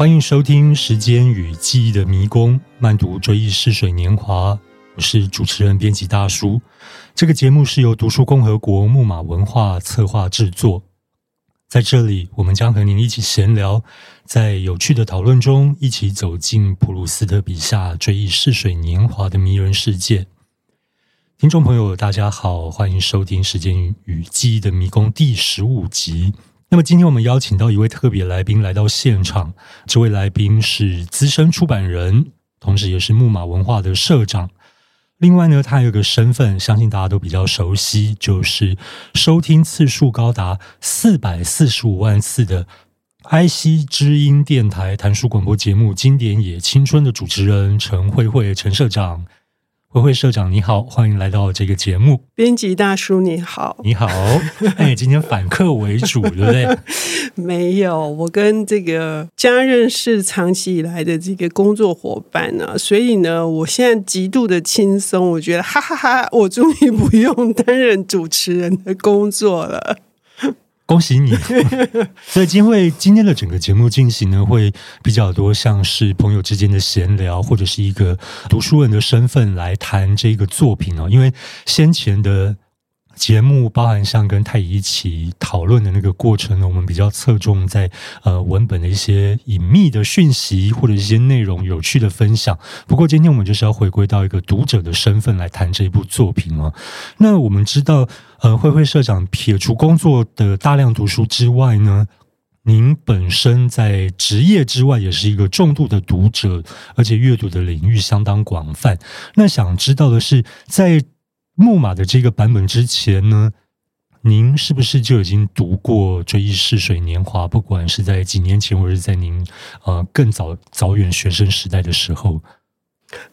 欢迎收听《时间与记忆的迷宫》，慢读追忆逝水年华。我是主持人编辑大叔。这个节目是由读书共和国木马文化策划制作。在这里，我们将和您一起闲聊，在有趣的讨论中，一起走进普鲁斯特笔下追忆逝水年华的迷人世界。听众朋友，大家好，欢迎收听《时间与记忆的迷宫》第十五集。那么今天我们邀请到一位特别来宾来到现场，这位来宾是资深出版人，同时也是木马文化的社长。另外呢，他有个身份，相信大家都比较熟悉，就是收听次数高达四百四十五万次的 IC 之音电台谈书广播节目《经典也青春》的主持人陈慧慧陈社长。慧慧社长你好，欢迎来到这个节目。编辑大叔你好，你好。哎，今天反客为主，对不对？没有，我跟这个家认识长期以来的这个工作伙伴呢，所以呢，我现在极度的轻松，我觉得哈哈哈哈，我终于不用担任主持人的工作了。恭喜你！所以今会今天的整个节目进行呢，会比较多像是朋友之间的闲聊，或者是一个读书人的身份来谈这个作品哦。因为先前的。节目包含像跟太乙一起讨论的那个过程呢，我们比较侧重在呃文本的一些隐秘的讯息或者一些内容有趣的分享。不过今天我们就是要回归到一个读者的身份来谈这一部作品了。那我们知道，呃，慧慧社长撇除工作的大量读书之外呢，您本身在职业之外也是一个重度的读者，而且阅读的领域相当广泛。那想知道的是，在木马的这个版本之前呢，您是不是就已经读过《追忆似水年华》？不管是在几年前，或者是在您呃更早早远学生时代的时候，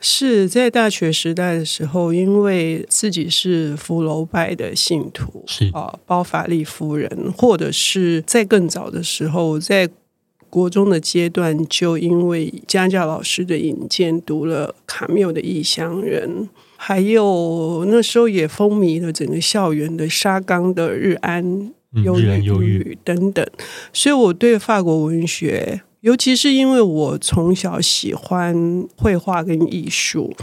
是在大学时代的时候，因为自己是福楼拜的信徒，是啊，包法利夫人，或者是在更早的时候，在国中的阶段，就因为家教老师的引荐，读了卡缪的《异乡人》。还有那时候也风靡了整个校园的沙冈的日安忧郁等等，所以我对法国文学，尤其是因为我从小喜欢绘画跟艺术，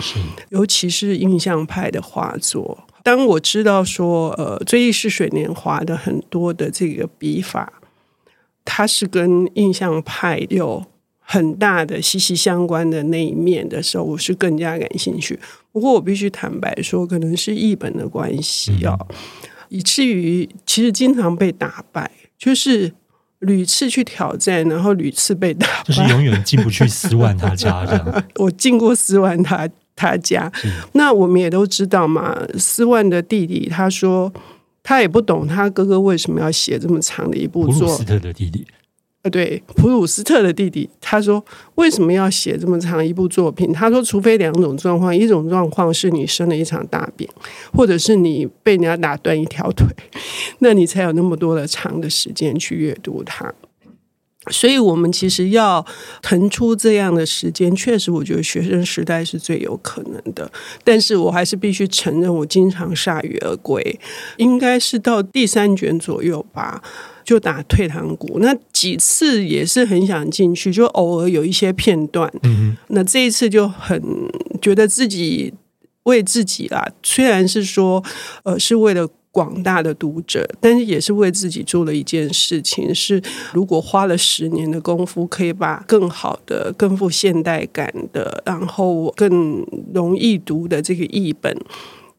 尤其是印象派的画作。当我知道说，呃，《追忆似水年华》的很多的这个笔法，它是跟印象派有很大的息息相关的那一面的时候，我是更加感兴趣。不过我必须坦白说，可能是译本的关系哦，嗯、以至于其实经常被打败，就是屡次去挑战，然后屡次被打败，就是永远进不去斯万他家这样。我进过斯万他他家，那我们也都知道嘛。斯万的弟弟他说，他也不懂他哥哥为什么要写这么长的一部作。普鲁斯特的弟弟。对，普鲁斯特的弟弟，他说为什么要写这么长一部作品？他说，除非两种状况，一种状况是你生了一场大病，或者是你被人家打断一条腿，那你才有那么多的长的时间去阅读它。所以，我们其实要腾出这样的时间，确实，我觉得学生时代是最有可能的。但是我还是必须承认，我经常铩羽而归，应该是到第三卷左右吧。就打退堂鼓，那几次也是很想进去，就偶尔有一些片段。嗯，那这一次就很觉得自己为自己啦，虽然是说呃是为了广大的读者，但是也是为自己做了一件事情。是如果花了十年的功夫，可以把更好的、更富现代感的，然后更容易读的这个译本。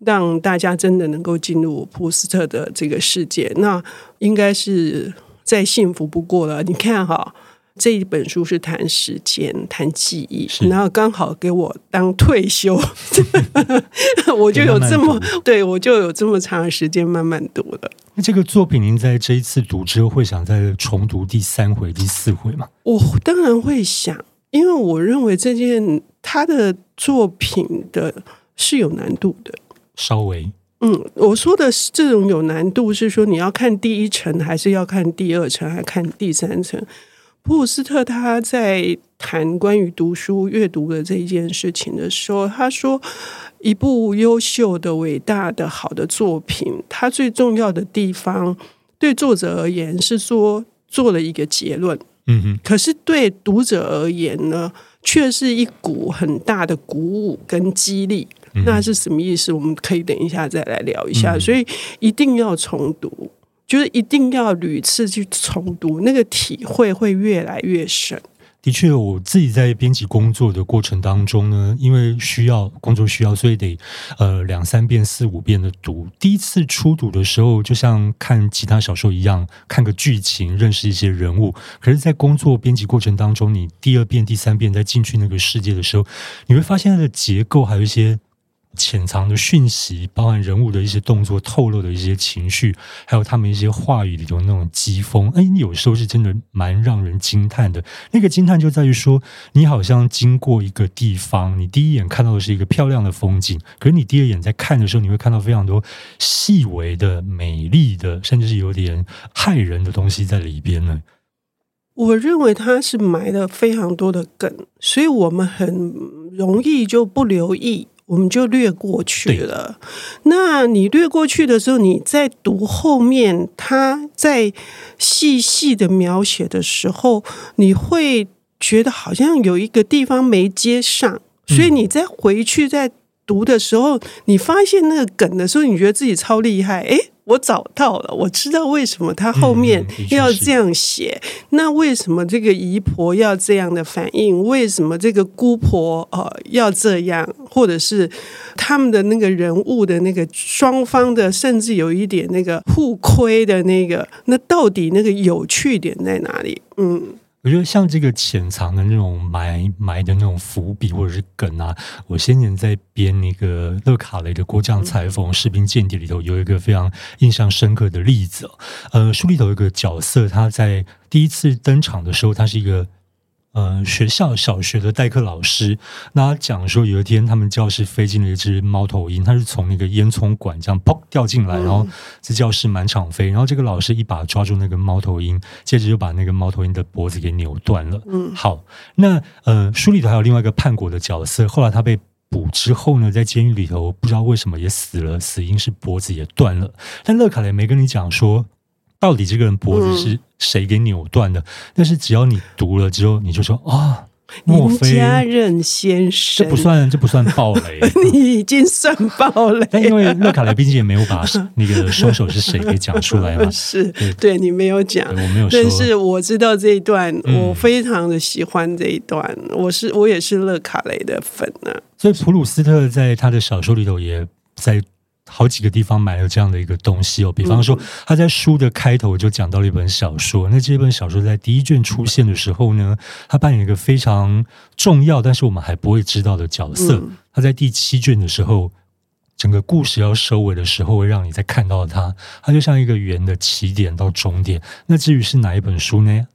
让大家真的能够进入普鲁斯特的这个世界，那应该是再幸福不过了。你看哈，这一本书是谈时间、谈记忆，然后刚好给我当退休，我就有这么对我就有这么长的时间慢慢读了。那这个作品，您在这一次读之后，会想再重读第三回、第四回吗？我当然会想，因为我认为这件他的作品的是有难度的。稍微，嗯，我说的是这种有难度，是说你要看第一层，还是要看第二层，还是看第三层？普鲁斯特他在谈关于读书阅读的这一件事情的时候，他说，一部优秀的、伟大的、好的作品，它最重要的地方，对作者而言是说做了一个结论，嗯哼。可是对读者而言呢，却是一股很大的鼓舞跟激励。嗯、那是什么意思？我们可以等一下再来聊一下。嗯、所以一定要重读，就是一定要屡次去重读，那个体会会越来越深。的确，我自己在编辑工作的过程当中呢，因为需要工作需要，所以得呃两三遍、四五遍的读。第一次初读的时候，就像看其他小说一样，看个剧情，认识一些人物。可是，在工作编辑过程当中，你第二遍、第三遍再进去那个世界的时候，你会发现它的结构还有一些。潜藏的讯息，包含人物的一些动作透露的一些情绪，还有他们一些话语里头那种疾风，哎，有时候是真的蛮让人惊叹的。那个惊叹就在于说，你好像经过一个地方，你第一眼看到的是一个漂亮的风景，可是你第二眼在看的时候，你会看到非常多细微的、美丽的，甚至是有点骇人的东西在里边呢。我认为它是埋了非常多的梗，所以我们很容易就不留意。我们就略过去了。那你略过去的时候，你在读后面，他在细细的描写的时候，你会觉得好像有一个地方没接上，所以你再回去再读的时候，你发现那个梗的时候，你觉得自己超厉害，诶。我找到了，我知道为什么他后面要这样写。嗯、那为什么这个姨婆要这样的反应？为什么这个姑婆呃要这样？或者是他们的那个人物的那个双方的，甚至有一点那个互亏的那个，那到底那个有趣点在哪里？嗯。我觉得像这个潜藏的那种埋埋的那种伏笔或者是梗啊，我先前在编那个勒卡雷的《国将裁缝士兵间谍》里头有一个非常印象深刻的例子。呃，书里头有一个角色，他在第一次登场的时候，他是一个。呃，学校小学的代课老师，那他讲说，有一天他们教室飞进了一只猫头鹰，它是从那个烟囱管这样砰掉进来，然后这教室满场飞，然后这个老师一把抓住那个猫头鹰，接着就把那个猫头鹰的脖子给扭断了。嗯，好，那呃，书里头还有另外一个叛国的角色，后来他被捕之后呢，在监狱里头不知道为什么也死了，死因是脖子也断了，但乐卡雷没跟你讲说。到底这个人脖子是谁给扭断的？嗯、但是只要你读了之后，你就说啊，莫非家人先生？这不算，这不算暴雷。你已经算暴雷。但因为勒卡雷毕竟也没有把那个凶手是谁给讲出来嘛。是对，对你没有讲，我没有说。但是我知道这一段，我非常的喜欢这一段。嗯、我是我也是勒卡雷的粉呢、啊。所以普鲁斯特在他的小说里头也在。好几个地方买了这样的一个东西哦，比方说他在书的开头就讲到了一本小说，那这本小说在第一卷出现的时候呢，他扮演一个非常重要，但是我们还不会知道的角色。他在第七卷的时候，整个故事要收尾的时候，会让你再看到它，它就像一个圆的起点到终点。那至于是哪一本书呢？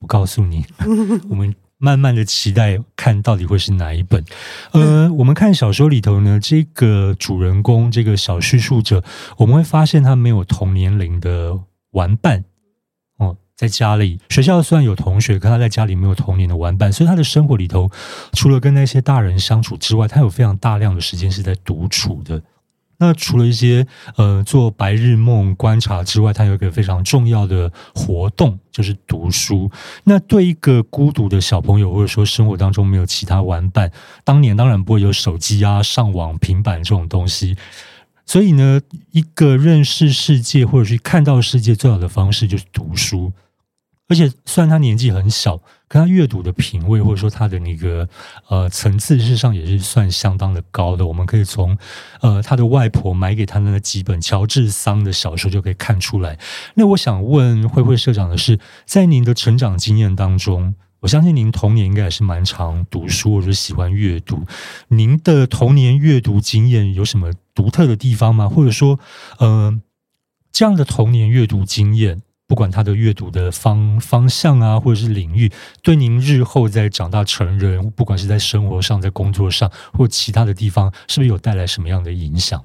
我告诉你，我们。慢慢的期待看到底会是哪一本，呃，我们看小说里头呢，这个主人公这个小叙述者，我们会发现他没有同年龄的玩伴哦，在家里学校虽然有同学，可他在家里没有童年的玩伴，所以他的生活里头除了跟那些大人相处之外，他有非常大量的时间是在独处的。那除了一些呃做白日梦观察之外，他有一个非常重要的活动，就是读书。那对一个孤独的小朋友，或者说生活当中没有其他玩伴，当年当然不会有手机啊、上网、平板这种东西。所以呢，一个认识世界或者是看到世界最好的方式就是读书。而且虽然他年纪很小，可他阅读的品味或者说他的那个呃层次，事实上也是算相当的高的。我们可以从呃他的外婆买给他的那几本乔治桑的小说就可以看出来。那我想问慧慧社长的是，在您的成长经验当中，我相信您童年应该也是蛮常读书或者喜欢阅读。您的童年阅读经验有什么独特的地方吗？或者说，呃，这样的童年阅读经验？不管他的阅读的方方向啊，或者是领域，对您日后在长大成人，不管是在生活上、在工作上或其他的地方，是不是有带来什么样的影响？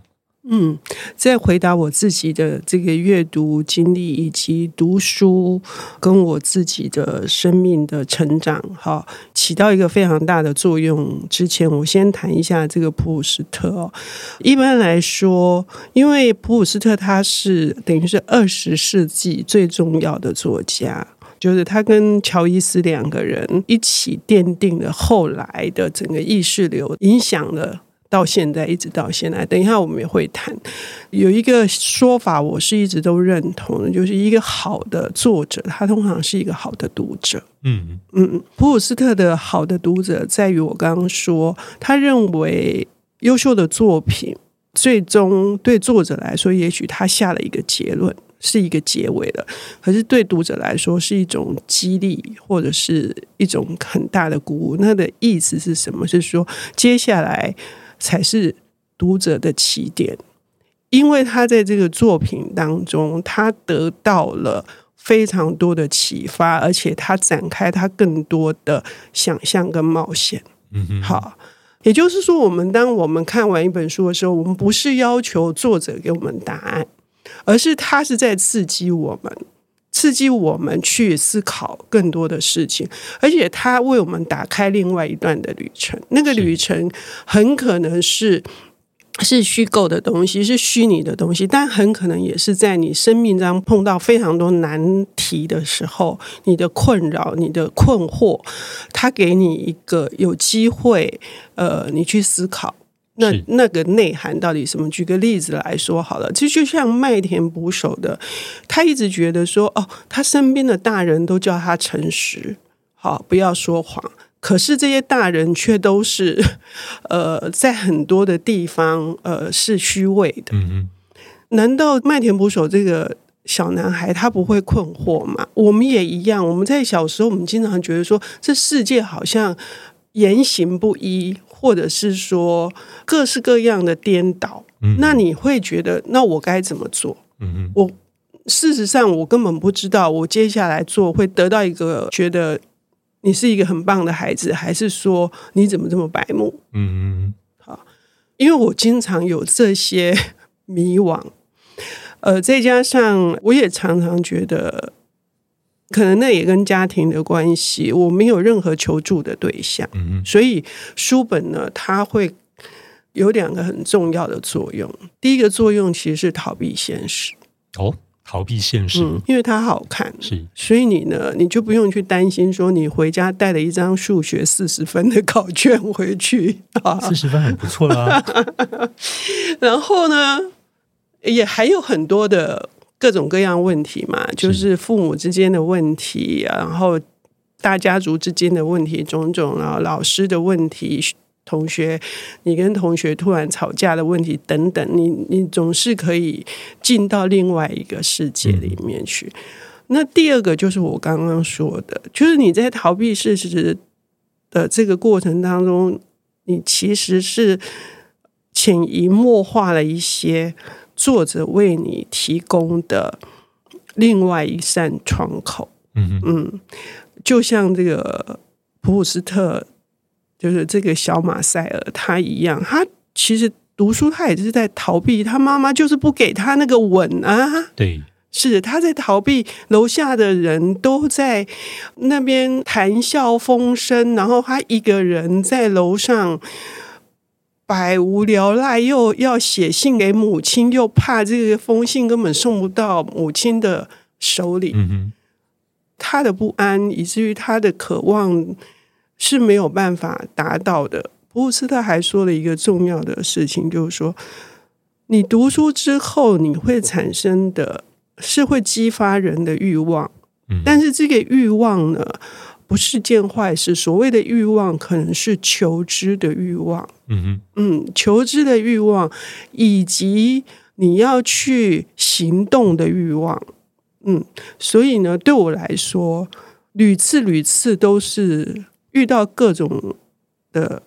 嗯，在回答我自己的这个阅读经历以及读书跟我自己的生命的成长，哈，起到一个非常大的作用。之前我先谈一下这个普鲁斯特哦。一般来说，因为普鲁斯特他是等于是二十世纪最重要的作家。就是他跟乔伊斯两个人一起奠定了后来的整个意识流，影响了到现在，一直到现在。等一下我们也会谈，有一个说法，我是一直都认同的，就是一个好的作者，他通常是一个好的读者。嗯嗯，普鲁斯特的好的读者在于我刚刚说，他认为优秀的作品最终对作者来说，也许他下了一个结论。是一个结尾了，可是对读者来说是一种激励，或者是一种很大的鼓舞。那的意思是什么？是说接下来才是读者的起点，因为他在这个作品当中，他得到了非常多的启发，而且他展开他更多的想象跟冒险。嗯哼，好，也就是说，我们当我们看完一本书的时候，我们不是要求作者给我们答案。而是他是在刺激我们，刺激我们去思考更多的事情，而且他为我们打开另外一段的旅程。那个旅程很可能是是虚构的东西，是虚拟的东西，但很可能也是在你生命中碰到非常多难题的时候，你的困扰、你的困惑，他给你一个有机会，呃，你去思考。那那个内涵到底什么？举个例子来说好了，其实就像麦田捕手的，他一直觉得说，哦，他身边的大人都叫他诚实，好，不要说谎。可是这些大人却都是，呃，在很多的地方，呃，是虚伪的。嗯嗯。难道麦田捕手这个小男孩他不会困惑吗？我们也一样。我们在小时候，我们经常觉得说，这世界好像言行不一。或者是说各式各样的颠倒，嗯、那你会觉得，那我该怎么做？嗯哼，我事实上我根本不知道，我接下来做会得到一个觉得你是一个很棒的孩子，还是说你怎么这么白目？嗯嗯，好，因为我经常有这些迷惘，呃，再加上我也常常觉得。可能那也跟家庭的关系，我没有任何求助的对象，嗯、所以书本呢，它会有两个很重要的作用。第一个作用其实是逃避现实，哦，逃避现实，嗯，因为它好看，是，所以你呢，你就不用去担心说你回家带了一张数学四十分的考卷回去啊，四十分很不错啦。然后呢，也还有很多的。各种各样问题嘛，就是父母之间的问题，然后大家族之间的问题，种种，然后老师的问题，同学，你跟同学突然吵架的问题等等，你你总是可以进到另外一个世界里面去。嗯。那第二个就是我刚刚说的，就是你在逃避事实的这个过程当中，你其实是潜移默化了一些。作者为你提供的另外一扇窗口，嗯嗯，就像这个普鲁斯特，就是这个小马塞尔他一样，他其实读书他也是在逃避，他妈妈就是不给他那个吻啊，对，是他在逃避，楼下的人都在那边谈笑风生，然后他一个人在楼上。百无聊赖，又要写信给母亲，又怕这个封信根本送不到母亲的手里。嗯哼，他的不安，以至于他的渴望是没有办法达到的。普鲁斯特还说了一个重要的事情，就是说，你读书之后，你会产生的是会激发人的欲望，但是这个欲望呢，不是件坏事。所谓的欲望，可能是求知的欲望。嗯哼，嗯，求知的欲望，以及你要去行动的欲望。嗯，所以呢，对我来说，屡次屡次都是遇到各种的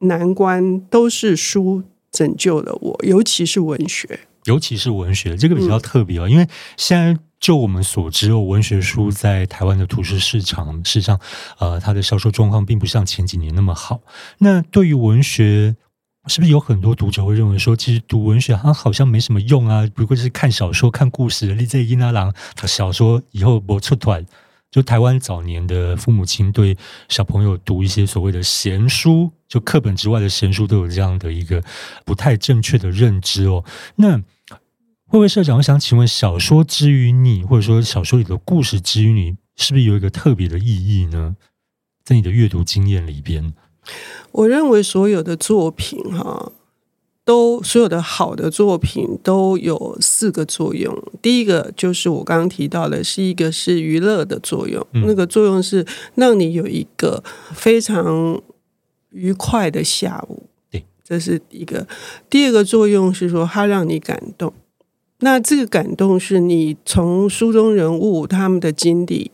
难关，都是书拯救了我，尤其是文学，尤其是文学，这个比较特别哦，嗯，因为现在。就我们所知，哦，文学书在台湾的图书市场，事实上，呃，它的销售状况并不像前几年那么好。那对于文学，是不是有很多读者会认为说，其实读文学它好像没什么用啊？不过是看小说、看故事。你这囡仔人，他小说以后不出团。就台湾早年的父母亲对小朋友读一些所谓的闲书，就课本之外的闲书，都有这样的一个不太正确的认知哦。那。慧慧社长，我想请问，小说之于你，或者说小说里的故事之于你，是不是有一个特别的意义呢？在你的阅读经验里边，我认为所有的作品哈，都所有的好的作品都有四个作用。第一个就是我刚刚提到的，是一个是娱乐的作用，嗯、那个作用是让你有一个非常愉快的下午。对，这是一个。第二个作用是说，它让你感动。那这个感动是你从书中人物他们的经历。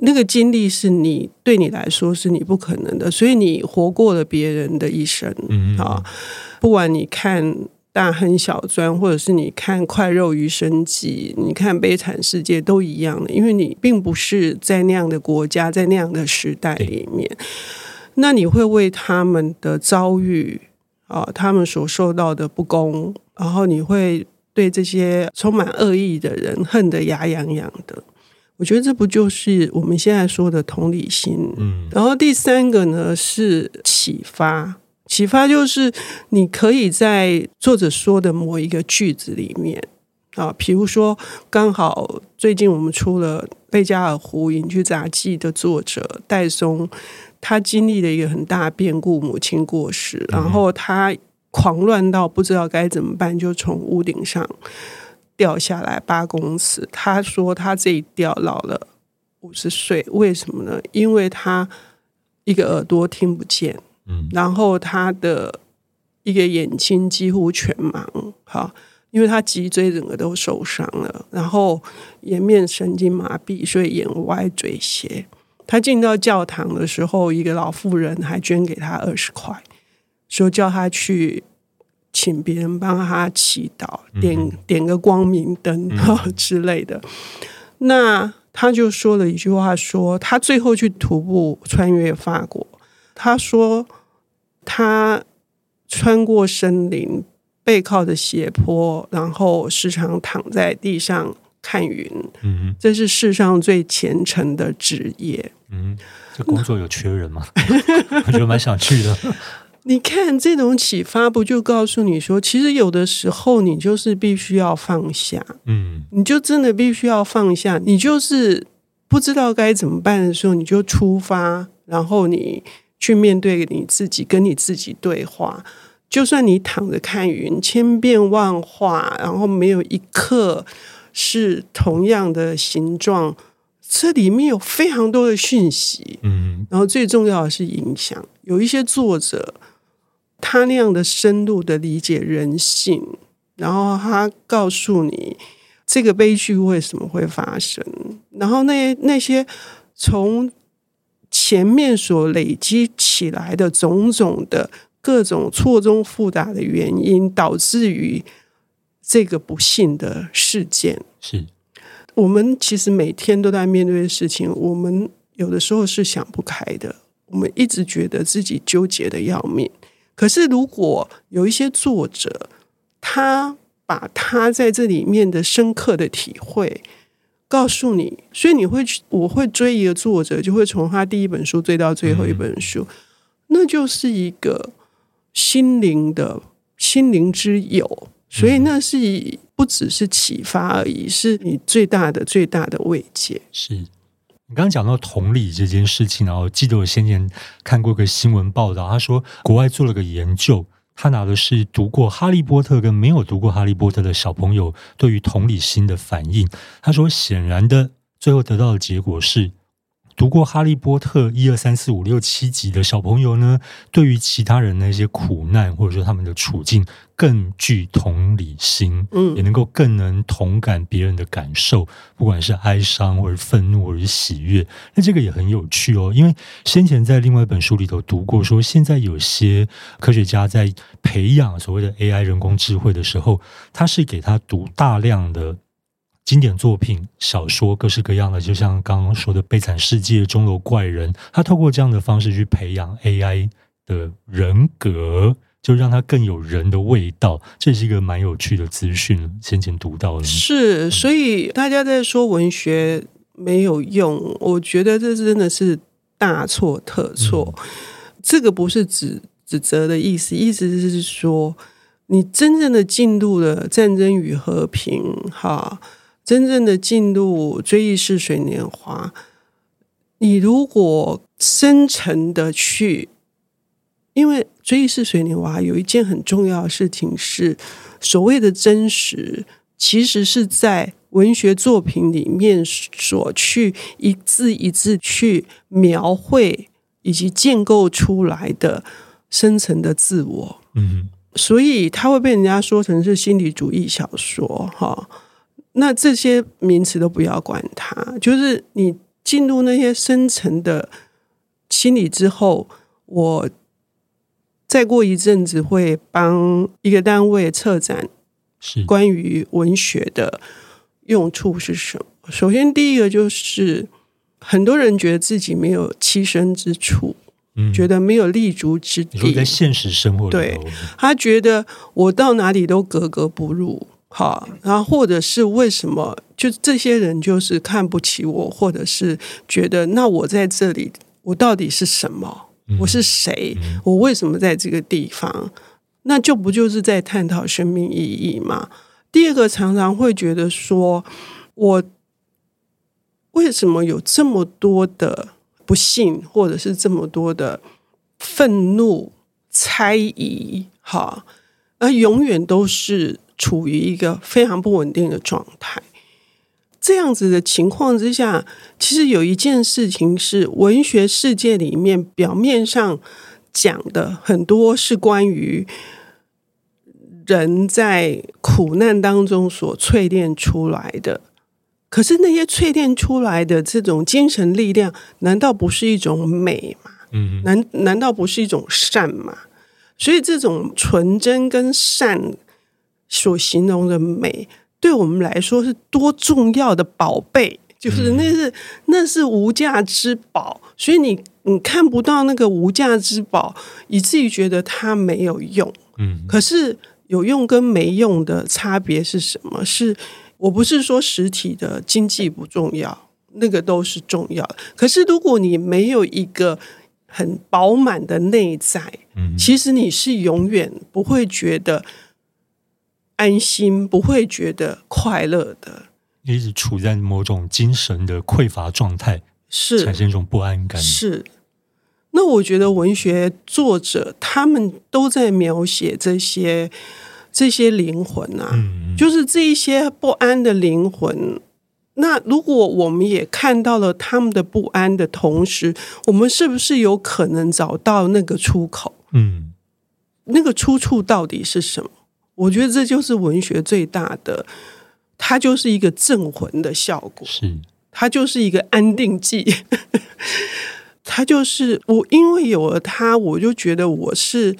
那个经历是你对你来说是你不可能的，所以你活过了别人的一生啊。不管你看《大亨小传》，或者是你看《快肉余生记》，你看《悲惨世界》，都一样的，因为你并不是在那样的国家，在那样的时代里面。那你会为他们的遭遇啊，他们所受到的不公，然后你会对这些充满恶意的人恨得牙痒痒的。我觉得这不就是我们现在说的同理心？嗯，然后第三个呢是启发，启发就是你可以在作者说的某一个句子里面啊，比如说刚好最近我们出了《贝加尔湖隐居杂记》的作者戴松，他经历了一个很大变故，母亲过世，然后他狂乱到不知道该怎么办，就从屋顶上。掉下来八公尺，他说他这一掉老了五十岁，为什么呢？因为他一个耳朵听不见，嗯，然后他的一个眼睛几乎全盲，哈，因为他脊椎整个都受伤了，然后颜面神经麻痹，所以眼歪嘴斜。他进到教堂的时候，一个老妇人还捐给他二十块，说叫他去。请别人帮他祈祷，点点个光明灯 之类的。那他就说了一句话说，说他最后去徒步穿越法国。他说他穿过森林，背靠着斜坡，然后时常躺在地上看云。嗯，这是世上最虔诚的职业。嗯，这工作有缺人吗？我觉得蛮想去的。你看这种启发，不就告诉你说，其实有的时候你就是必须要放下，嗯，你就真的必须要放下。你就是不知道该怎么办的时候，你就出发，然后你去面对你自己，跟你自己对话。就算你躺着看云，千变万化，然后没有一刻是同样的形状，这里面有非常多的讯息，嗯，然后最重要的是影响。有一些作者。他那样的深入的理解人性，然后他告诉你这个悲剧为什么会发生，然后那那些从前面所累积起来的种种的各种错综复杂的原因，导致于这个不幸的事件。是我们其实每天都在面对的事情，我们有的时候是想不开的，我们一直觉得自己纠结的要命。可是，如果有一些作者，他把他在这里面的深刻的体会告诉你，所以你会去，我会追一个作者，就会从他第一本书追到最后一本书，嗯、那就是一个心灵的心灵之友。所以，那是不只是启发而已，是你最大的最大的慰藉。是。你刚刚讲到同理这件事情，然后记得我先前看过个新闻报道，他说国外做了个研究，他拿的是读过《哈利波特》跟没有读过《哈利波特》的小朋友对于同理心的反应。他说，显然的，最后得到的结果是。读过《哈利波特》一二三四五六七集的小朋友呢，对于其他人那些苦难或者说他们的处境更具同理心，嗯，也能够更能同感别人的感受，不管是哀伤或者愤怒或者是喜悦。那这个也很有趣哦，因为先前在另外一本书里头读过，说现在有些科学家在培养所谓的 AI 人工智慧的时候，他是给他读大量的。经典作品、小说，各式各样的，就像刚刚说的《悲惨世界》、《钟楼怪人》，他透过这样的方式去培养 AI 的人格，就让它更有人的味道。这是一个蛮有趣的资讯，先前读到的。是，所以大家在说文学没有用，我觉得这真的是大错特错。嗯、这个不是指指责的意思，意思是说，你真正的进入了战争与和平，哈。真正的进入追忆似水年华，你如果深层的去，因为追忆似水年华有一件很重要的事情是，所谓的真实，其实是在文学作品里面所去一字一字去描绘以及建构出来的深层的自我。嗯，所以它会被人家说成是心理主义小说，哈。那这些名词都不要管它，就是你进入那些深层的心理之后，我再过一阵子会帮一个单位策展，是关于文学的用处是什么？首先，第一个就是很多人觉得自己没有栖身之处，嗯，觉得没有立足之地。你说在现实生活里，对，他觉得我到哪里都格格不入。好，然后或者是为什么就这些人就是看不起我，或者是觉得那我在这里，我到底是什么？我是谁？我为什么在这个地方？那就不就是在探讨生命意义吗？第二个常常会觉得说，我为什么有这么多的不幸，或者是这么多的愤怒、猜疑？哈，而永远都是。处于一个非常不稳定的状态，这样子的情况之下，其实有一件事情是文学世界里面表面上讲的很多是关于人在苦难当中所淬炼出来的，可是那些淬炼出来的这种精神力量，难道不是一种美吗？嗯，难难道不是一种善吗？所以这种纯真跟善。所形容的美，对我们来说是多重要的宝贝，就是那是那是无价之宝。所以你你看不到那个无价之宝，以至于觉得它没有用。嗯，可是有用跟没用的差别是什么？是我不是说实体的经济不重要，那个都是重要的。可是如果你没有一个很饱满的内在，嗯，其实你是永远不会觉得。安心，不会觉得快乐的，一直处在某种精神的匮乏状态，是产生一种不安感。是，那我觉得文学作者他们都在描写这些这些灵魂啊，嗯，就是这一些不安的灵魂。那如果我们也看到了他们的不安的同时，我们是不是有可能找到那个出口？嗯，那个出处到底是什么？我觉得这就是文学最大的，它就是一个镇魂的效果，是它就是一个安定剂，它就是我，因为有了它，我就觉得我是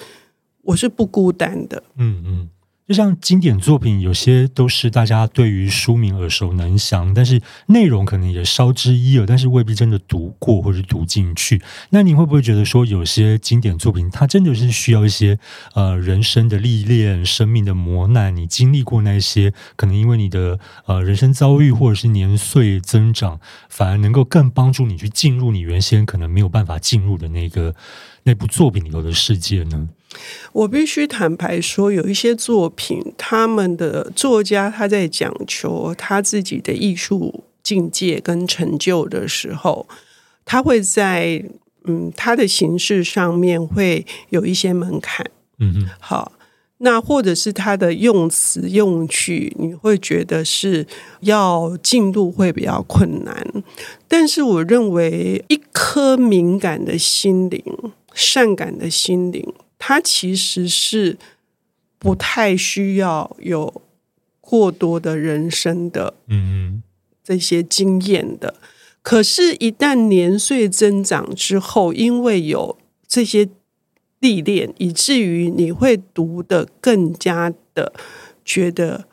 我是不孤单的，嗯嗯。就像经典作品，有些都是大家对于书名耳熟能详，但是内容可能也稍知一二，但是未必真的读过或者读进去。那你会不会觉得说，有些经典作品，它真的是需要一些呃人生的历练、生命的磨难，你经历过那些，可能因为你的呃人生遭遇或者是年岁增长，反而能够更帮助你去进入你原先可能没有办法进入的那个那部作品里头的世界呢？我必须坦白说，有一些作品，他们的作家他在讲求他自己的艺术境界跟成就的时候，他会在嗯他的形式上面会有一些门槛。嗯嗯，好，那或者是他的用词用句，你会觉得是要进入会比较困难。但是我认为，一颗敏感的心灵，善感的心灵。他其实是不太需要有过多的人生的嗯这些经验的，可是，一旦年岁增长之后，因为有这些历练，以至于你会读的更加的觉得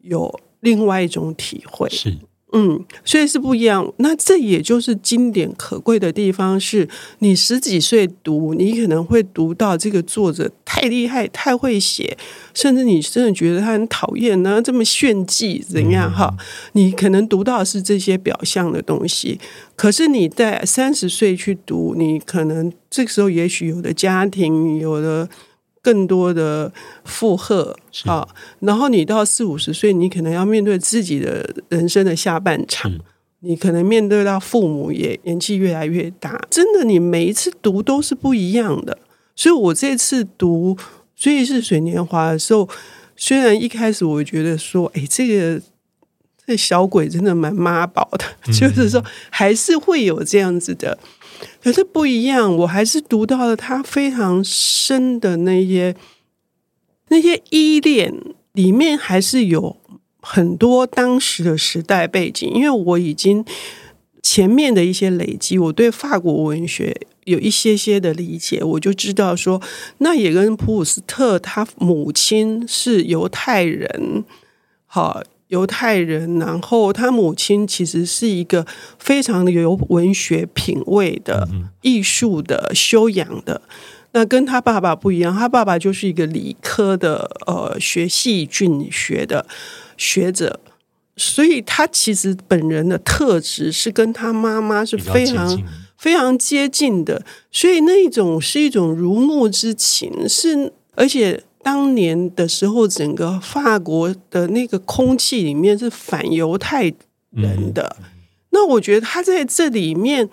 有另外一种体会。是。嗯，所以是不一样。那这也就是经典可贵的地方，是你十几岁读，你可能会读到这个作者太厉害、太会写，甚至你真的觉得他很讨厌呢，这么炫技怎样？哈，你可能读到的是这些表象的东西。可是你在三十岁去读，你可能这个时候也许有的家庭有的。更多的负荷啊，然后你到四五十岁，你可能要面对自己的人生的下半场。你可能面对到父母也年纪越来越大，真的，你每一次读都是不一样的。所以我这次读《追忆似水年华》的时候，虽然一开始我觉得说，哎，这个这小鬼真的蛮妈宝的，嗯、就是说还是会有这样子的，可是不一样，我还是读到了他非常深的那些那些依恋，里面还是有。很多当时的时代背景，因为我已经前面的一些累积，我对法国文学有一些些的理解，我就知道说，那也跟普鲁斯特他母亲是犹太人，好，犹太人，然后他母亲其实是一个非常有文学品味的、艺术的修养的，那跟他爸爸不一样，他爸爸就是一个理科的，呃，学细菌学的。学者，所以他其实本人的特质是跟他妈妈是非常非常接近的，所以那一种是一种如沐之情，是而且当年的时候，整个法国的那个空气里面是反犹太人的。嗯、那我觉得他在这里面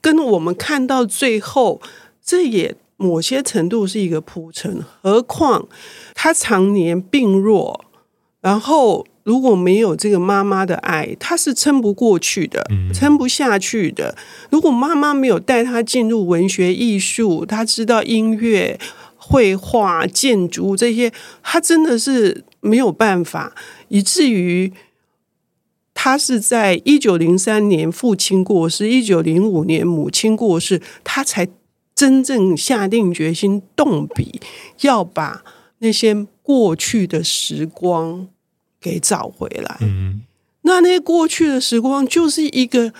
跟我们看到最后，这也某些程度是一个铺陈，何况他常年病弱。然后，如果没有这个妈妈的爱，他是撑不过去的，撑不下去的。如果妈妈没有带他进入文学艺术，他知道音乐、绘画、建筑这些，他真的是没有办法。以至于他是在一九零三年父亲过世，一九零五年母亲过世，他才真正下定决心动笔，要把那些过去的时光。给找回来，嗯，那那过去的时光就是一个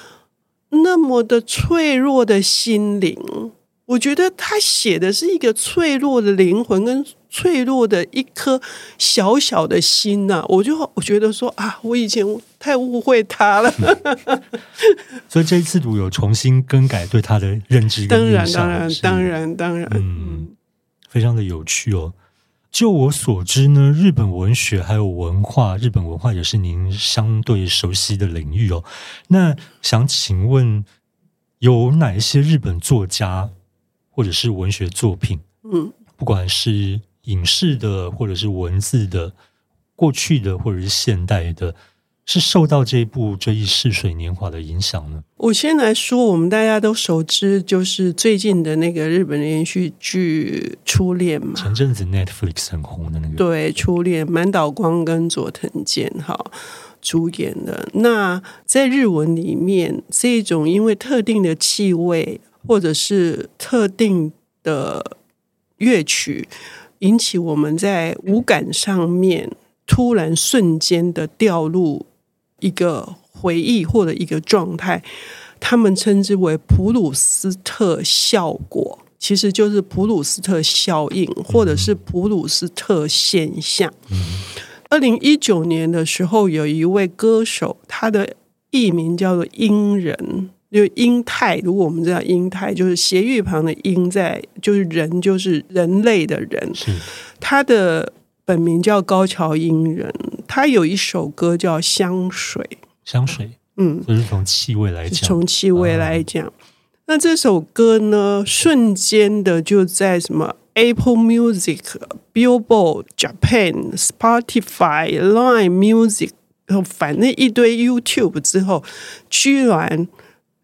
那么的脆弱的心灵。我觉得他写的是一个脆弱的灵魂跟脆弱的一颗小小的心呐、啊。我就我觉得说啊，我以前太误会他了。所以这一次读有重新更改对他的认知当然，当然，当然，当然，嗯，非常的有趣哦。就我所知呢，日本文学还有文化，日本文化也是您相对熟悉的领域哦。那想请问，有哪一些日本作家或者是文学作品？嗯，不管是影视的，或者是文字的，过去的或者是现代的。是受到这一部《追忆似水年华》的影响呢？我先来说，我们大家都熟知，就是最近的那个日本连续剧《初恋》嘛。前阵子 Netflix 很红的那个。对，《初恋》满岛光跟佐藤健哈主演的。那在日文里面，这一种因为特定的气味或者是特定的乐曲，引起我们在五感上面突然瞬间的掉入。一个回忆或者一个状态，他们称之为普鲁斯特效果，其实就是普鲁斯特效应，或者是普鲁斯特现象。二零一九年的时候，有一位歌手，他的艺名叫做英人，就英泰。如果我们知道英泰，就是斜玉旁的英，在就是人，就是人类的人。他的。本名叫高桥英人，他有一首歌叫《香水》。香水，嗯，就是从气味来讲。从气味来讲，啊，那这首歌呢，瞬间的就在什么 Apple Music、Billboard Japan、Spotify、Line Music，反正一堆 YouTube 之后，居然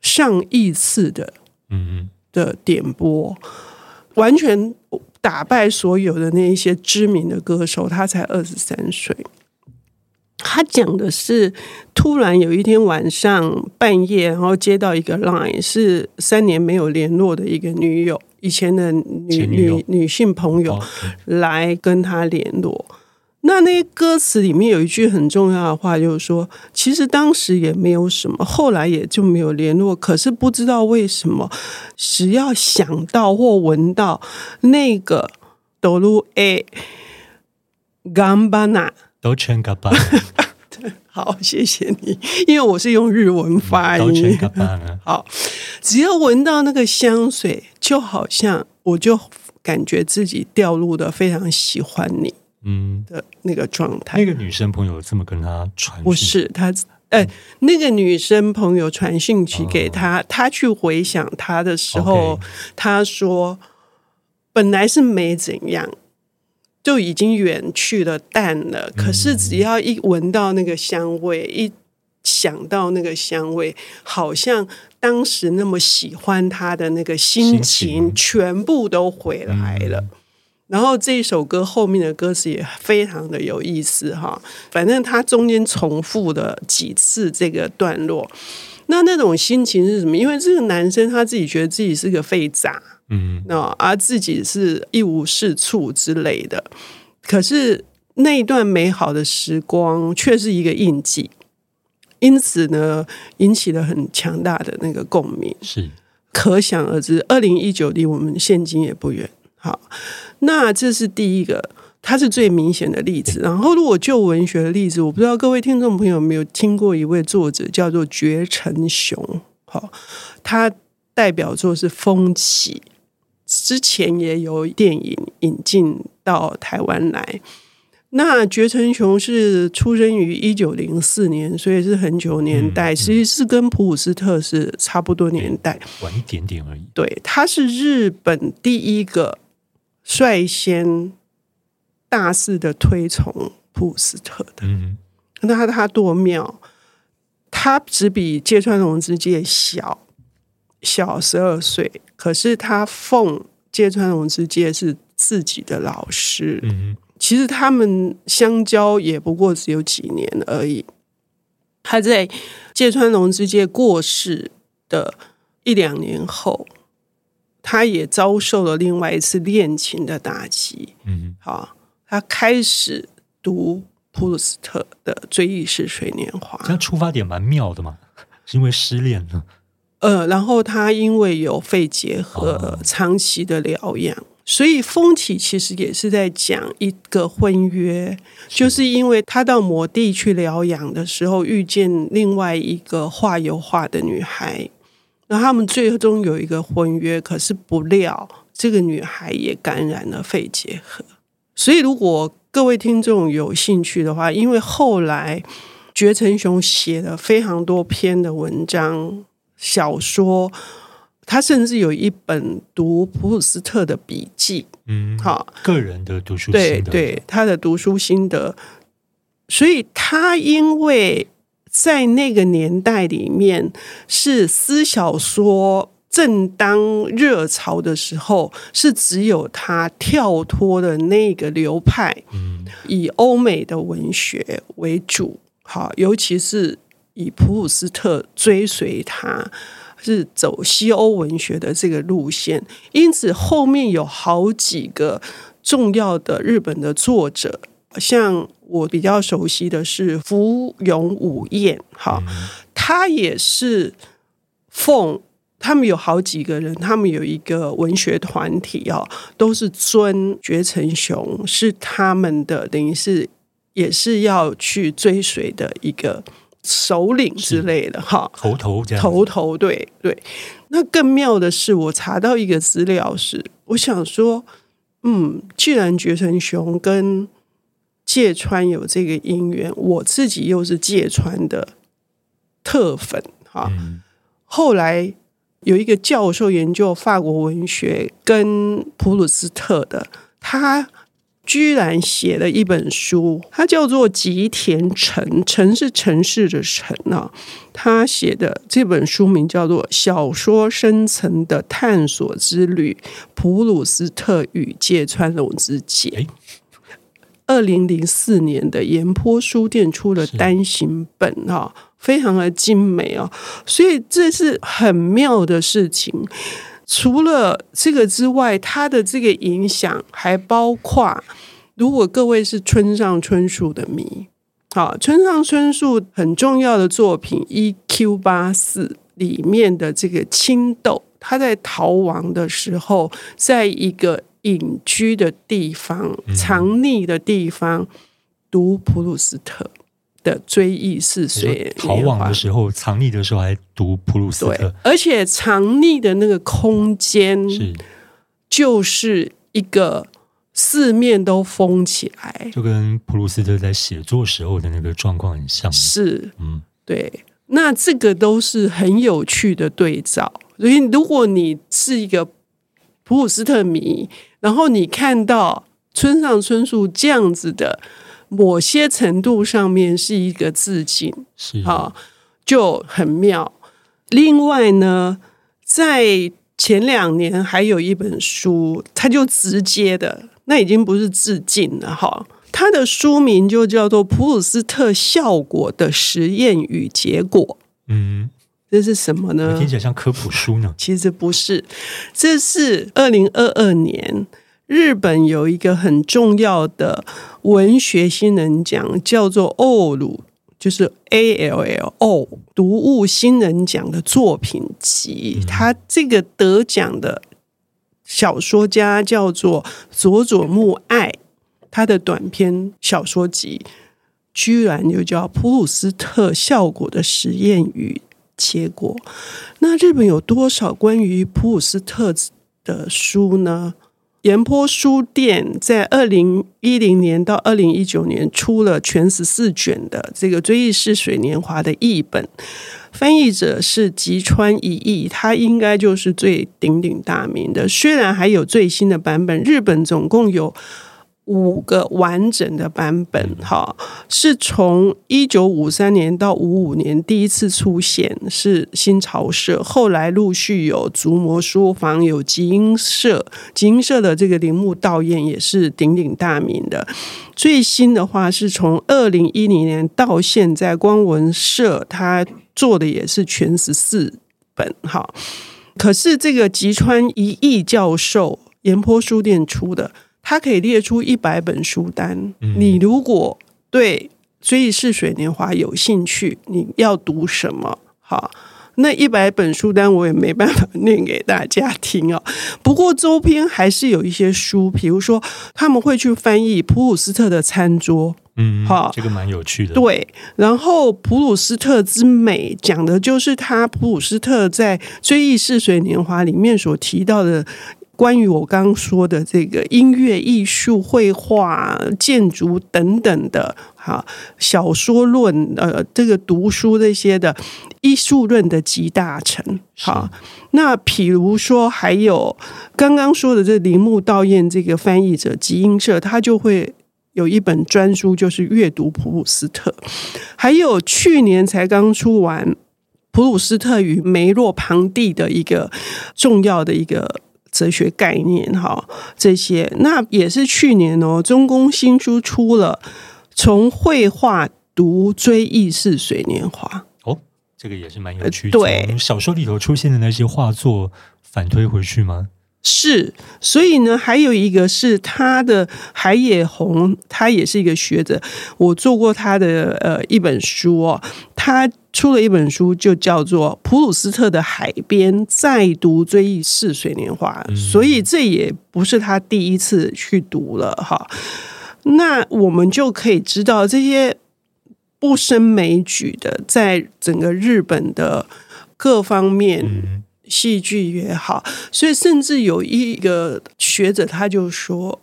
上亿次的，嗯嗯的点播，完全。打败所有的那一些知名的歌手，他才二十三岁。他讲的是，突然有一天晚上半夜，然后接到一个 line，是三年没有联络的一个女友，以前的女女女性朋友来跟他联络。那那些歌词里面有一句很重要的话，就是说，其实当时也没有什么，后来也就没有联络。可是不知道为什么，只要想到或闻到那个多鲁埃甘巴纳，都全嘎巴。好，谢谢你，因为我是用日文发音。好，只要闻到那个香水，就好像我就感觉自己掉入的非常喜欢你。嗯。的那个状态，那个女生朋友这么跟他传，不是他呃，那个女生朋友传讯息给他，他去回想他的时候，他说本来是没怎样，就已经远去了淡了。可是只要一闻到那个香味，一想到那个香味，好像当时那么喜欢他的那个心情全部都回来了。然后这一首歌后面的歌词也非常的有意思哈，反正它中间重复了几次这个段落，那那种心情是什么？因为这个男生他自己觉得自己是个废渣，嗯，啊，而自己是一无是处之类的，可是那一段美好的时光却是一个印记，因此呢，引起了很强大的那个共鸣，是。可想而知。二零一九离我们现今也不远，好。那这是第一个，它是最明显的例子。然后，如果就文学的例子，我不知道各位听众朋友有没有听过一位作者叫做绝尘雄，好，他代表作是《风起》，之前也有电影引进到台湾来。那绝尘雄是出生于一九零四年，所以是很久年代，其实是跟普鲁斯特是差不多年代，晚一点点而已。对，他是日本第一个。率先大肆的推崇普鲁斯特的，嗯，那他多妙，他只比芥川龙之介小小十二岁，可是他奉芥川龙之介是自己的老师，嗯，其实他们相交也不过只有几年而已。他在芥川龙之介过世的一两年后。他也遭受了另外一次恋情的打击。嗯，好，他开始读普鲁斯特的《追忆似水年华》。这出发点蛮妙的嘛，是因为失恋了。呃，然后他因为有肺结核，长期的疗养，哦、所以《风起》其实也是在讲一个婚约，是就是因为他到某地去疗养的时候，遇见另外一个画油画的女孩。那他们最终有一个婚约，可是不料这个女孩也感染了肺结核。所以，如果各位听众有兴趣的话，因为后来觉成雄写了非常多篇的文章、小说，他甚至有一本读普鲁斯特的笔记，嗯，好，个人的读书心得，对对，他的读书心得。所以他因为。在那个年代里面，是私小说正当热潮的时候，是只有他跳脱的那个流派，以欧美的文学为主，好，尤其是以普鲁斯特追随他，是走西欧文学的这个路线，因此后面有好几个重要的日本的作者，像。我比较熟悉的是福永武彦，哈，他也是奉他们有好几个人，他们有一个文学团体哦，都是尊绝成雄是他们的，等于是也是要去追随的一个首领之类的哈，头头这样，头头对对。那更妙的是，我查到一个资料是，我想说，嗯，既然觉成雄跟芥川有这个因缘，我自己又是芥川的特粉哈。后来有一个教授研究法国文学跟普鲁斯特的，他居然写了一本书，他叫做吉田城，城是城市的城啊。他写的这本书名叫做《小说深层的探索之旅：普鲁斯特与芥川龙之介》。二零零四年的岩坡书店出了单行本哈，非常的精美哦，所以这是很妙的事情。除了这个之外，它的这个影响还包括，如果各位是村上春树的迷，好，村上春树很重要的作品《E.Q. 八四》里面的这个青豆，他在逃亡的时候，在一个。隐居的地方，藏匿的地方，读普鲁斯特的《追忆似水。逃亡的时候，藏匿的时候还读普鲁斯特。而且藏匿的那个空间是，就是一个四面都封起来，就跟普鲁斯特在写作时候的那个状况很像。是，嗯，对，那这个都是很有趣的对照。所以，如果你是一个普鲁斯特迷，然后你看到村上春树这样子的，某些程度上面是一个致敬，是啊，就很妙。另外呢，在前两年还有一本书，它就直接的，那已经不是致敬了哈。它的书名就叫做《普鲁斯特效果的实验与结果》。嗯，这是什么呢？听起来像科普书呢。其实不是，这是二零二二年日本有一个很重要的文学新人奖，叫做欧鲁，就是 A L L O 读物新人奖的作品集。他这个得奖的小说家叫做佐佐木爱。他的短篇小说集居然就叫《普鲁斯特效果的实验与结果》。那日本有多少关于普鲁斯特的书呢？岩波书店在二零一零年到二零一九年出了全十四卷的这个《追忆似水年华》的译本，翻译者是吉川一义，他应该就是最鼎鼎大名的。虽然还有最新的版本，日本总共有。五个完整的版本，哈，是从一九五三年到五五年第一次出现，是新潮社，后来陆续有竹魔书房、有集英社，集英社的这个铃木道彦也是鼎鼎大名的。最新的话是从二零一零年到现在，光文社他做的也是全十四本，哈。可是这个吉川一义教授岩坡书店出的。他可以列出一百本书单。你如果对《追忆似水年华》有兴趣，你要读什么？好，那一百本书单我也没办法念给大家听啊。不过周边还是有一些书，比如说他们会去翻译普鲁斯特的餐桌。嗯，好，这个蛮有趣的。对，然后普鲁斯特之美讲的就是他普鲁斯特在《追忆似水年华》里面所提到的。关于我刚刚说的这个音乐、艺术、绘画、建筑等等的，哈，小说论，呃，这个读书这些的艺术论的集大成，好，那譬如说还有刚刚说的这铃木道彦这个翻译者集英社，他就会有一本专书，就是阅读普鲁斯特，还有去年才刚出完普鲁斯特与梅洛庞蒂的一个重要的一个。哲学概念，哈，这些那也是去年哦，中公新书出了《从绘画读追忆似水年华》哦，这个也是蛮有趣的。对，小说里头出现的那些画作反推回去吗？是，所以呢，还有一个是他的海野弘，他也是一个学者，我做过他的呃一本书哦，他。出了一本书，就叫做《普鲁斯特的海边再读追忆似水年华》，所以这也不是他第一次去读了哈。那我们就可以知道，这些不胜枚举的，在整个日本的各方面，戏剧也好，所以甚至有一个学者他就说。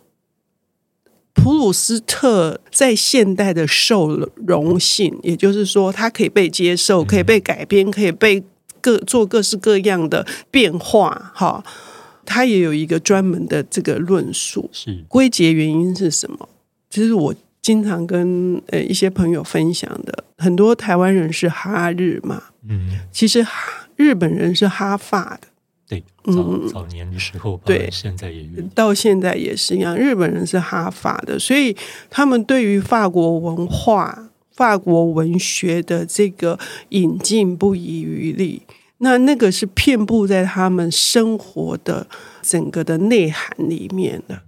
普鲁斯特在现代的受容性，也就是说，他可以被接受，可以被改编，可以被各做各式各样的变化。哈，他也有一个专门的这个论述。是归结原因是什么？其实我经常跟呃一些朋友分享的，很多台湾人是哈日嘛，嗯，其实日本人是哈法的。对，早早年的时候，对，现在也到现在也是一样。日本人是哈法的，所以他们对于法国文化、法国文学的这个引进不遗余力。那那个是遍布在他们生活的整个的内涵里面的。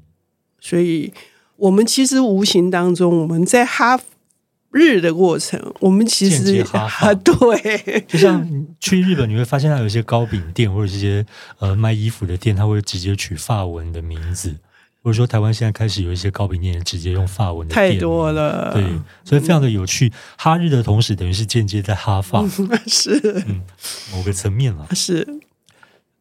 所以，我们其实无形当中，我们在哈。日的过程，我们其实啊，对，就像去日本，你会发现它有一些糕饼店或者这些呃卖衣服的店，它会直接取法文的名字，或者说台湾现在开始有一些糕饼店直接用法文的店，太多了，对，所以非常的有趣。哈日的同时，等于是间接在哈法，是，嗯，某个层面了，是。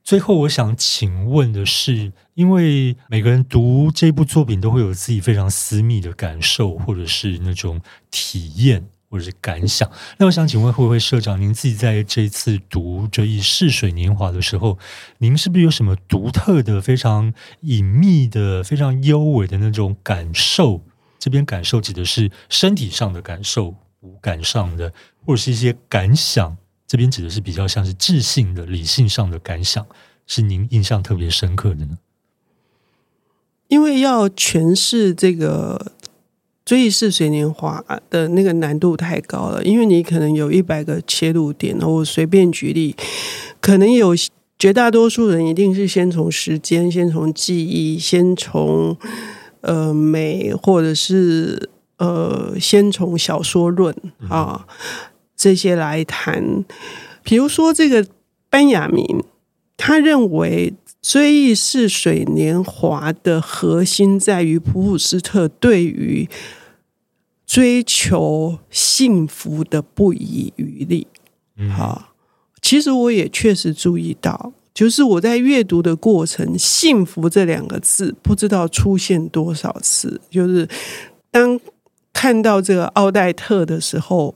最后，我想请问的是，因为每个人读这部作品都会有自己非常私密的感受，或者是那种体验，或者是感想。那我想请问，慧慧社长，您自己在这一次读这一《逝水年华》的时候，您是不是有什么独特的、非常隐秘的、非常幽微的那种感受？这边感受指的是身体上的感受，五感上的，或者是一些感想。这边指的是比较像是智性的、理性上的感想，是您印象特别深刻的呢？因为要诠释这个《追忆似水年华》的那个难度太高了，因为你可能有一百个切入点，我随便举例，可能有绝大多数人一定是先从时间、先从记忆、先从呃美，或者是呃先从小说论啊。这些来谈，比如说这个班雅明，他认为《追忆似水年华》的核心在于普鲁斯特对于追求幸福的不遗余力。好，其实我也确实注意到，就是我在阅读的过程，“幸福”这两个字不知道出现多少次，就是当看到这个奥黛特的时候。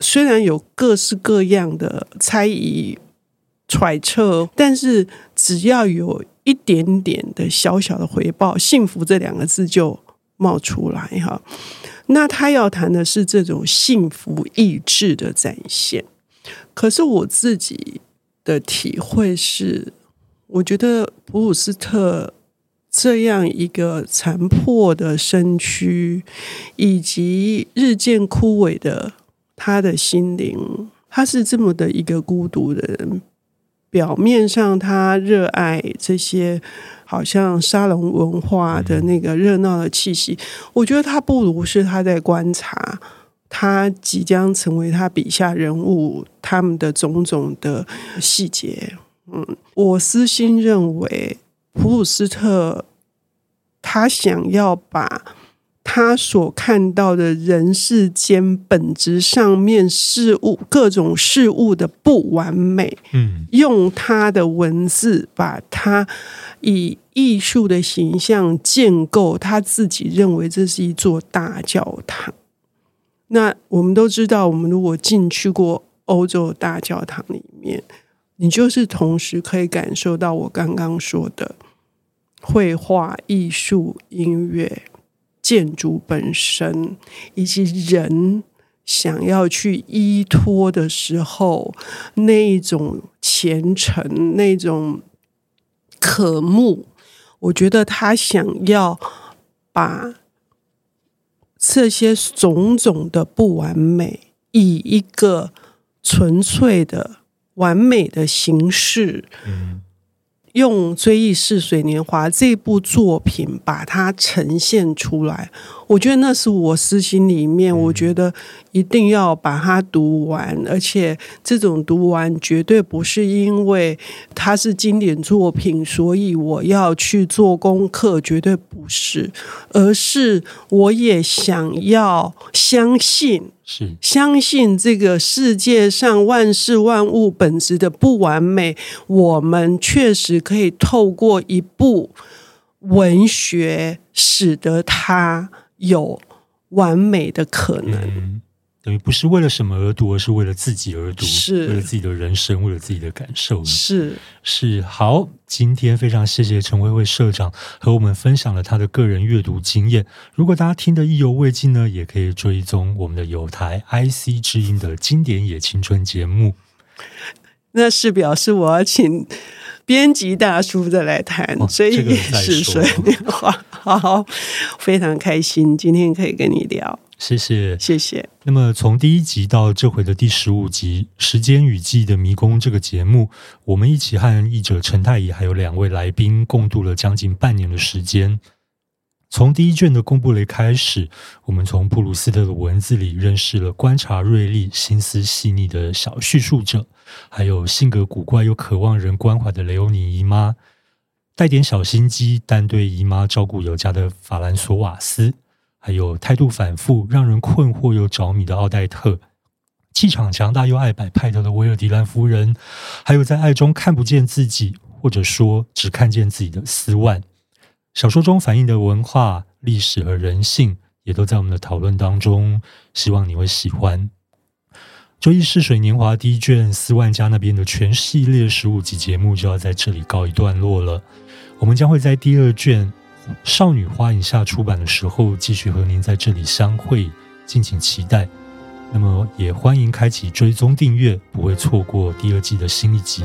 虽然有各式各样的猜疑、揣测，但是只要有一点点的小小的回报，“幸福”这两个字就冒出来哈。那他要谈的是这种幸福意志的展现。可是我自己的体会是，我觉得普鲁斯特这样一个残破的身躯，以及日渐枯萎的。他的心灵，他是这么的一个孤独的人。表面上他热爱这些，好像沙龙文化的那个热闹的气息。我觉得他不如是他在观察他即将成为他笔下人物他们的种种的细节。嗯，我私心认为，普鲁斯特他想要把。他所看到的人世间本质上面事物各种事物的不完美，嗯，用他的文字把它以艺术的形象建构，他自己认为这是一座大教堂。那我们都知道，我们如果进去过欧洲大教堂里面，你就是同时可以感受到我刚刚说的绘画、艺术、音乐。建筑本身，以及人想要去依托的时候，那种虔诚，那种渴慕，我觉得他想要把这些种种的不完美，以一个纯粹的完美的形式。用《追忆似水年华》这部作品把它呈现出来，我觉得那是我私心里面，我觉得一定要把它读完，而且这种读完绝对不是因为它是经典作品，所以我要去做功课，绝对不是，而是我也想要相信。是相信这个世界上万事万物本质的不完美，我们确实可以透过一部文学，使得它有完美的可能。嗯等于不是为了什么而读，而是为了自己而读，是为了自己的人生，为了自己的感受。是是好，今天非常谢谢陈慧慧社长和我们分享了他的个人阅读经验。如果大家听得意犹未尽呢，也可以追踪我们的有台 IC 之音的经典也青春节目。那是表示我要请编辑大叔再来谈，所以是水年华。好，非常开心今天可以跟你聊。谢谢，谢谢。那么从第一集到这回的第十五集《时间与记忆的迷宫》这个节目，我们一起和译者陈太乙还有两位来宾共度了将近半年的时间。从第一卷的贡布雷开始，我们从布鲁斯特的文字里认识了观察锐利、心思细腻的小叙述者，还有性格古怪又渴望人关怀的雷欧尼姨妈，带点小心机但对姨妈照顾有加的法兰索瓦斯。还有态度反复、让人困惑又着迷的奥黛特，气场强大又爱摆派头的维尔迪兰夫人，还有在爱中看不见自己，或者说只看见自己的斯万。小说中反映的文化、历史和人性，也都在我们的讨论当中，希望你会喜欢。周一逝水年华第一卷斯万家那边的全系列十五集节目就要在这里告一段落了。我们将会在第二卷少女花影下出版的时候，继续和您在这里相会，敬请期待。那么也欢迎开启追踪订阅，不会错过第二季的新一集。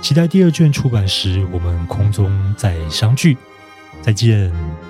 期待第二卷出版时，我们空中再相聚。再见。